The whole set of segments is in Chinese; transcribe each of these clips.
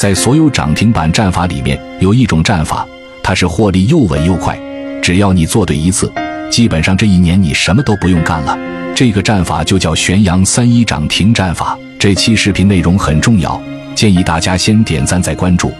在所有涨停板战法里面，有一种战法，它是获利又稳又快。只要你做对一次，基本上这一年你什么都不用干了。这个战法就叫玄阳三一涨停战法。这期视频内容很重要，建议大家先点赞再关注，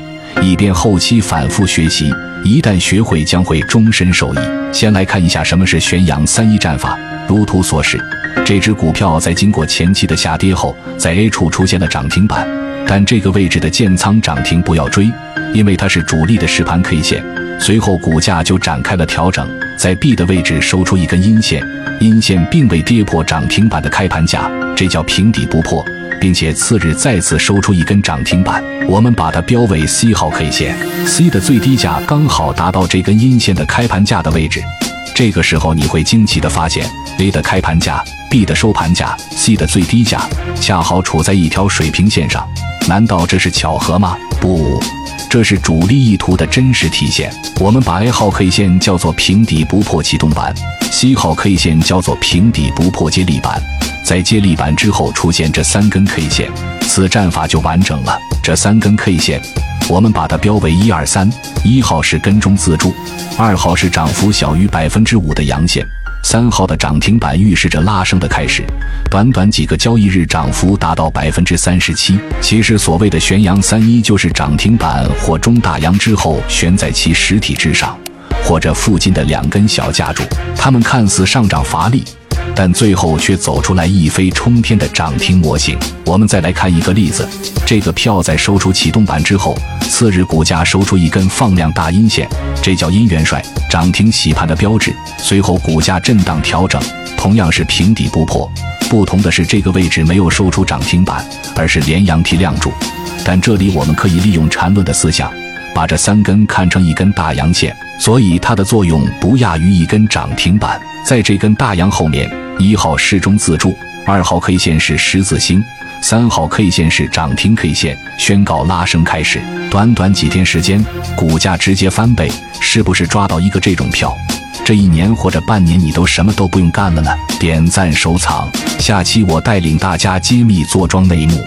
以便后期反复学习。一旦学会，将会终身受益。先来看一下什么是玄阳三一战法。如图所示，这只股票在经过前期的下跌后，在 A 处出现了涨停板。但这个位置的建仓涨停不要追，因为它是主力的实盘 K 线。随后股价就展开了调整，在 B 的位置收出一根阴线，阴线并未跌破涨停板的开盘价，这叫平底不破，并且次日再次收出一根涨停板。我们把它标为 C 号 K 线，C 的最低价刚好达到这根阴线的开盘价的位置。这个时候你会惊奇的发现，A 的开盘价、B 的收盘价、C 的最低价恰好处在一条水平线上。难道这是巧合吗？不，这是主力意图的真实体现。我们把 A 号 K 线叫做平底不破启动板，C 号 K 线叫做平底不破接力板。在接力板之后出现这三根 K 线，此战法就完整了。这三根 K 线，我们把它标为一二三。一号是跟踪自助，二号是涨幅小于百分之五的阳线。三号的涨停板预示着拉升的开始，短短几个交易日涨幅达到百分之三十七。其实所谓的悬阳三一就是涨停板或中大阳之后悬在其实体之上，或者附近的两根小架柱，它们看似上涨乏力，但最后却走出来一飞冲天的涨停模型。我们再来看一个例子，这个票在收出启动板之后，次日股价收出一根放量大阴线，这叫阴元帅。涨停洗盘的标志，随后股价震荡调整，同样是平底不破。不同的是，这个位置没有收出涨停板，而是连阳提亮柱。但这里我们可以利用缠论的思想，把这三根看成一根大阳线，所以它的作用不亚于一根涨停板。在这根大阳后面，一号是中自助，二号 K 线是十字星。三号 K 线是涨停 K 线，宣告拉升开始。短短几天时间，股价直接翻倍，是不是抓到一个这种票？这一年或者半年，你都什么都不用干了呢？点赞收藏，下期我带领大家揭秘坐庄内幕。